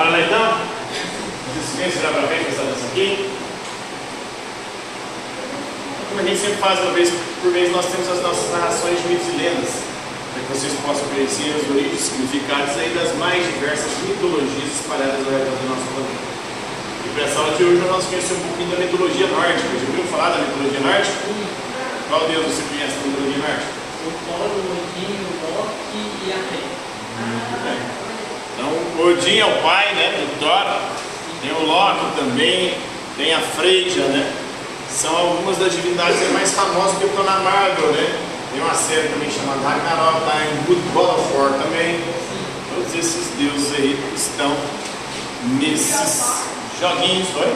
Bora lá então? Desistência já para frente essa dança aqui. Como a gente sempre faz uma vez por mês, nós temos as nossas narrações de mitos e lendas, para que vocês possam conhecer os origens e significados aí das mais diversas mitologias espalhadas ao redor do nosso planeta. E para essa aula de hoje nós conhecemos um pouquinho da mitologia nórdica. Já ouviram falar da mitologia nórdica? Qual Deus você conhece da mitologia nórdica? O Thor, o Odin, o Loki e a Rei. Então, Odin é o pai né, do Thor, tem o Loki também, tem a Freyja, né? São algumas das divindades mais famosas que estão na Marvel, né? Tem uma série também chamada Ragnarok, tá em Good God of War também. Todos esses deuses aí estão nesses joguinhos, foi?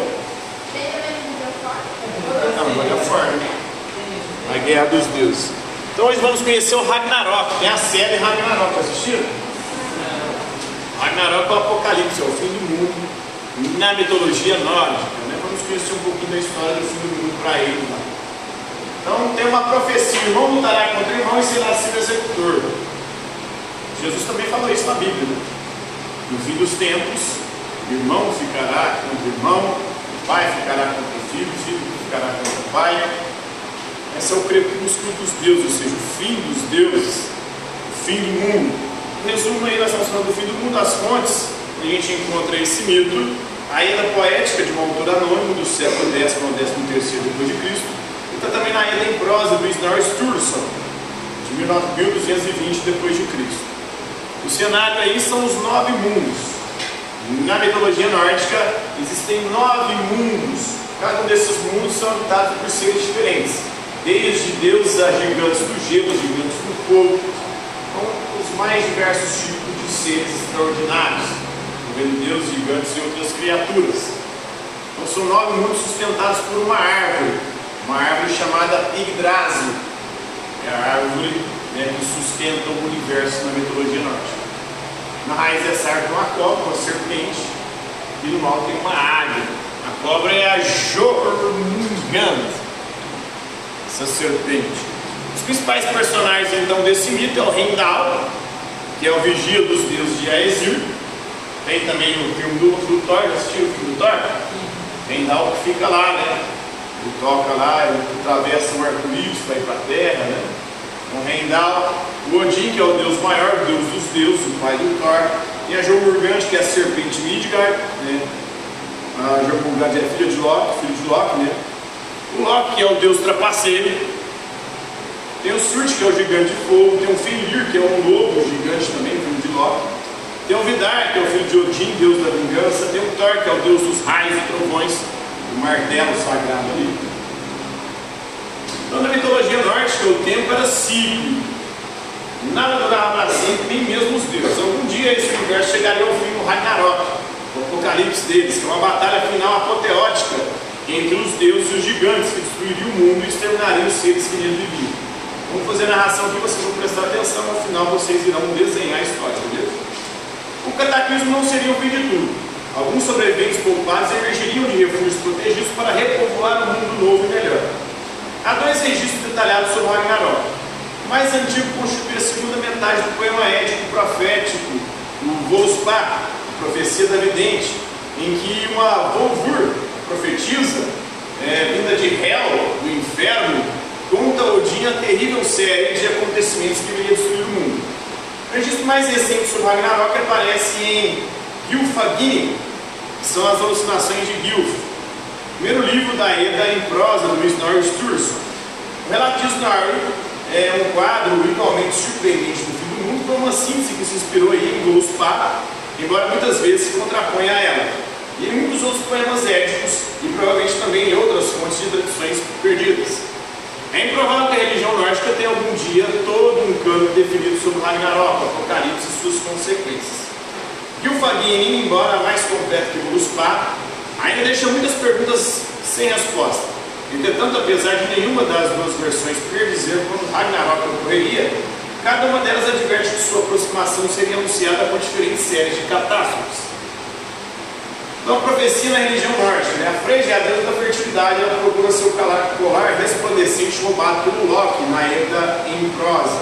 Não, God of War, né? A Guerra dos Deuses. Então hoje vamos conhecer o Ragnarok. Tem a série Ragnarok, assistiram? Ragnarok é o Apocalipse, é o fim do mundo na mitologia nórdica. Né? Vamos conhecer um pouquinho da história do fim do mundo para ele lá. Então tem uma profecia: irmão lutará contra irmão e será seu executor. Jesus também falou isso na Bíblia. Né? No fim dos tempos, o irmão ficará contra irmão, o pai ficará contra o filho, o filho ficará contra pai. Esse é o crepúsculo dos deuses, ou seja, o fim dos deuses, o fim do mundo. Resumo, aí nós estamos falando do fim do mundo, as fontes, a gente encontra esse mito, a Eda Poética, de um autor anônimo do século X ao XIII depois de Cristo, e está também na Eda em prosa do Snorri Sturluson, de 1220 depois de Cristo. O cenário aí são os nove mundos. Na mitologia nórdica existem nove mundos. Cada um desses mundos são habitados por seres diferentes desde deuses a gigantes do gelo, gigantes do fogo, mais diversos tipos de seres extraordinários, envolvendo deuses, gigantes e outras criaturas. Então, são nove mundos sustentados por uma árvore, uma árvore chamada Yggdrasil, é a árvore né, que sustenta o universo na mitologia nórdica. Na raiz dessa árvore tem uma cobra, uma serpente, e no mal tem uma águia. A cobra é a Jormungand, essa serpente. Os principais personagens então desse mito é o Rendal, que é o vigia dos deuses de Aesir. Tem também o filme do, do Thor, já assistiu o filme do Thor? Rendal que fica lá, né? Ele toca lá, ele atravessa o arco-íris para ir para a terra, né? O Rendal, o Odin, que é o deus maior, o deus dos deuses, o pai do Thor, e a Jormungand, que é a serpente Midgard, né? A Jormungand é filha de Loki, filho de Loki, né? O Loki, que é o deus trapaceiro. Tem o Surte, que é o gigante de fogo. Tem o Fenrir, que é um lobo gigante também, filho de Loki. Tem o Vidar, que é o filho de Odin, deus da vingança. Tem o Thor, que é o deus dos raios e trovões, o martelo sagrado ali. Então, na mitologia nórdica, o tempo era cíclico. Nada durava para sempre, nem mesmo os deuses. Algum dia esse universo chegaria ao fim no Ragnarok, o apocalipse deles, que é uma batalha final apoteótica entre os deuses e os gigantes que destruiriam o mundo e exterminariam os seres que nele viviam. Vamos fazer a narração aqui, vocês vão prestar atenção, no final vocês irão desenhar a história, beleza? O cataclismo não seria o fim de tudo. Alguns sobreviventes poupados emergiriam de refúgios protegidos para repovoar um mundo novo e melhor. Há dois registros detalhados sobre o Ragnarok. O mais antigo constitui a segunda metade do poema ético profético, o Vospá, profecia da vidente, em que uma Volvur, profetiza, é, vinda de Hel, do inferno, conta Odin a terrível série de acontecimentos que viria destruir o mundo. O registro mais recente sobre Ragnarok aparece em Gylfaginning, que são as alucinações de Gylf, primeiro livro da Eda em prosa do Snorri Sturluson. O relato de Snorri é um quadro igualmente surpreendente do fim do mundo, foi uma síntese que se inspirou aí em Voluspa, embora muitas vezes se contraponha a ela e muitos outros poemas éticos e provavelmente também em outras fontes de tradições perdidas. É improvável que a religião nórdica tenha algum dia todo um cano definido sobre Ragnarok, Apocalipse e suas consequências. Gylfaginning, embora mais completo que Voluspa, ainda deixa muitas perguntas sem resposta. Entretanto, apesar de nenhuma das duas versões predizer quando Ragnarok ocorreria, cada uma delas adverte que sua aproximação seria anunciada por diferentes séries de catástrofes. Então, profecia na religião norte, né? a Freyja é a deusa da fertilidade, ela procura seu colar resplandecente roubado pelo Loki, na Eda em prosa.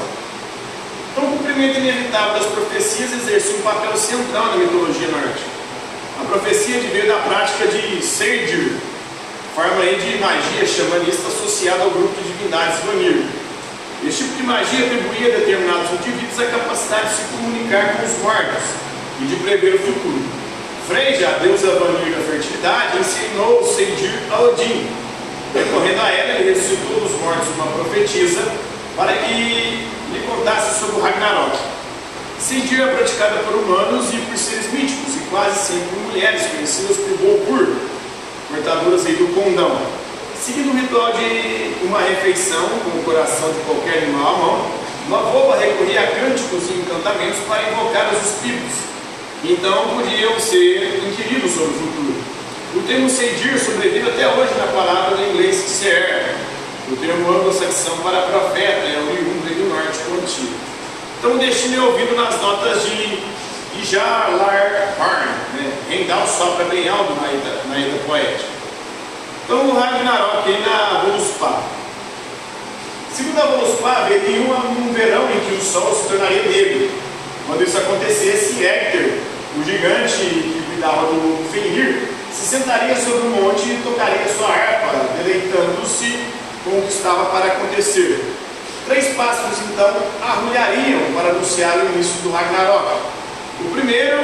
Então, o cumprimento inevitável das profecias exerce um papel central na mitologia nórdica. A profecia veio da prática de Serdir, forma aí de magia xamanista associada ao grupo de divindades Vanir. Esse tipo de magia atribuía a determinados indivíduos a capacidade de se comunicar com os mortos e de prever o futuro. Freja, a deusa Vanir da fertilidade, ensinou Serdir a Odin. Recorrendo a ela, ele ressuscitou dos mortos uma profetisa para que lhe contasse sobre o Ragnarok. Serdir é praticada por humanos e por seres míticos, e quase sempre por mulheres, conhecidas por Bolpur, portadoras do condão. Seguindo o ritual de uma refeição com o coração de qualquer animal à mão, uma boba recorria a cânticos e encantamentos para invocar os espíritos. Então podiam ser inquiridos sobre o futuro. O termo Seidir sobrevive até hoje na palavra do inglês Ser. O termo anglo-saxão para profeta é oriundo do norte contínuo. Então o destino é ouvido nas notas de Ijalar Harn, né? Rendal sopra bem alto na ida, na ida poética. Então o Ragnarok aí na Voluspa. Segundo a Voluspa, haveria um verão em que o sol se tornaria negro. Quando isso acontecesse, Hector, o gigante que cuidava do Fenrir, se sentaria sobre um monte e tocaria sua harpa, deleitando-se com o que estava para acontecer. Três pássaros então arrulhariam para anunciar o início do Ragnarok. O primeiro,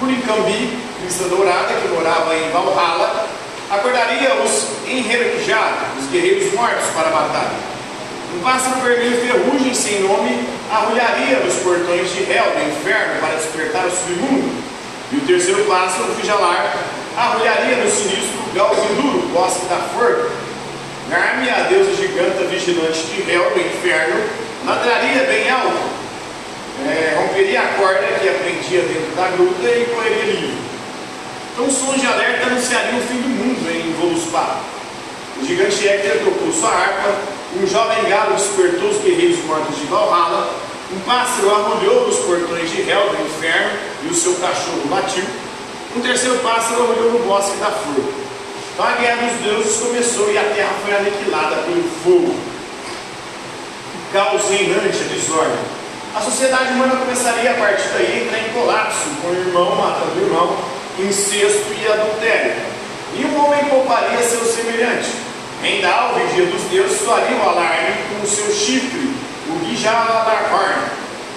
Burincambi, crista dourada, que morava em Valhalla, acordaria os Enherjá, os guerreiros mortos, para a batalha. Um pássaro vermelho ferrugem sem nome arrulharia nos portões de Hel, do inferno, para despertar o submundo. E o terceiro pássaro, Fijalar, arrulharia no sinistro Galvinduro, bosque da forca. Garme, a deusa giganta vigilante de Hel, do inferno, ladraria bem alto, é, romperia a corda que aprendia dentro da gruta e correria livre. Então, o som de alerta anunciaria o fim do mundo em Voluspa. O gigante Hector tocou sua harpa, um jovem galo despertou os guerreiros mortos de Valhalla, um pássaro arrulhou nos portões de Hel do inferno e o seu cachorro latiu, um terceiro pássaro arrulhou no bosque da flor. Então a guerra dos deuses começou e a terra foi aniquilada pelo fogo. O caos reinante, a desordem. A sociedade humana começaria a partir daí a entrar em colapso, com o irmão matando o irmão, incesto e adultério. E um homem pouparia seu semelhante. Rendal, vigia dos deuses, soaria o alarme com o seu chifre, o Gijalarhorn,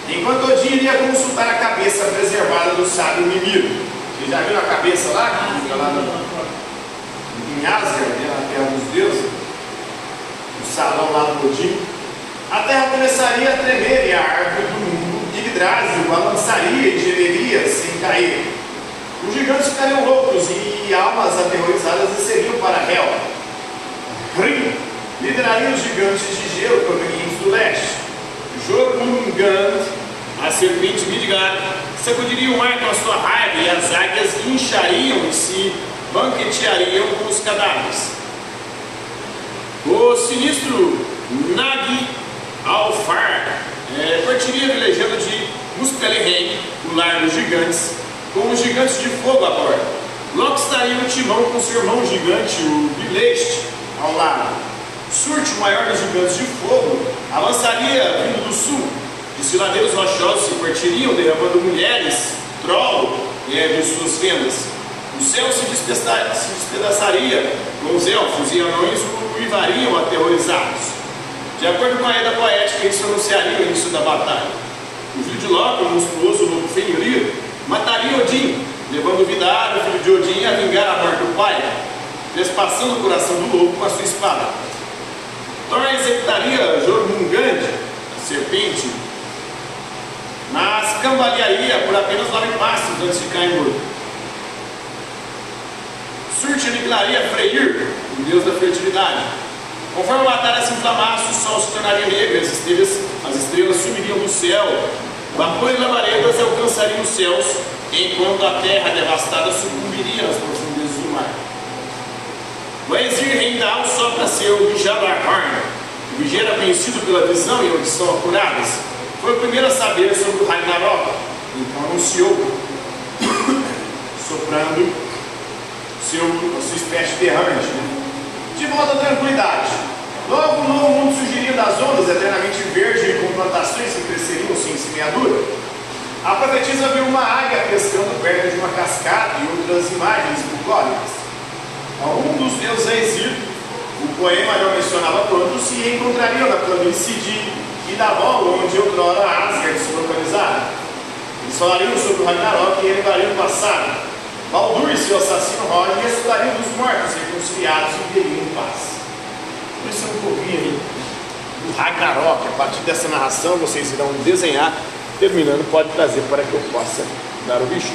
enquanto Odin iria consultar a cabeça preservada do sábio Mimir. Vocês já viram a cabeça lá? Que fica lá no, em Asgard, né, na terra dos deuses? O salão lá do Odin. A terra começaria a tremer e a árvore do mundo, Yggdrasil, balançaria e gereria sem cair. Os gigantes ficariam loucos e almas aterrorizadas desceriam para Hel. Rim lideraria os gigantes de gelo provenientes do leste. Jormungand, a serpente Midgard, sacudiria o mar com a sua raiva e as águias inchariam e se banqueteariam com os cadáveres. O sinistro Nagi Alfar é, partiria velejando de Muspelheim, o lar dos gigantes, com os gigantes de fogo a bordo. Loki estaria no timão com seu irmão gigante, o Bileste, ao lado. Surte, o maior dos gigantes de fogo, avançaria vindo do sul. Desfiladeiros rochosos se partiriam, derramando mulheres, troll é, de suas fendas. O céu se, se despedaçaria com os elfos e anões uivariam aterrorizados. De acordo com a Eda poética, isso anunciaria o início da batalha. O filho de Loki, o monstruoso lobo Fenrir, mataria Odin, levando Vidar, o filho de Odin, a vingar a morte do pai, despassando o coração do lobo com a sua espada. Thor executaria Jormungand, a serpente, mas cambalearia por apenas nove passos antes de cair morto. Surte aniquilaria Freyr, o deus da fertilidade. Conforme a batalha se inflamasse, o sol se tornaria negro, as estrelas, as estrelas sumiriam do céu, vapor e labaredas alcançariam os céus, enquanto a terra devastada sucumbiria nas profundezas. O Ezir Rendal sopra seu Jalarhorn. O vigia era conhecido pela visão e audição apuradas. Foi o primeiro a saber sobre o Ragnarok. Então anunciou, soprando seu, a sua espécie de errante. Né? De volta à tranquilidade. Logo, o novo mundo surgiria das ondas, eternamente verde, com plantações que cresceriam sem semeadura. A profetisa viu uma águia pescando perto de uma cascata e outras imagens Golias. Então, um dos deuses é Exílio, o poema não mencionava quando se reencontrariam na planície de Idabol, onde outrora Asgard se localizava. Eles falariam sobre o Ragnarok e lembrariam o passado. Baldur e seu assassino Roger ressuscitariam dos mortos, reconciliados e em paz. Por isso é um pouquinho aí do Ragnarok. A partir dessa narração vocês irão desenhar. Terminando, pode trazer para que eu possa dar o bicho.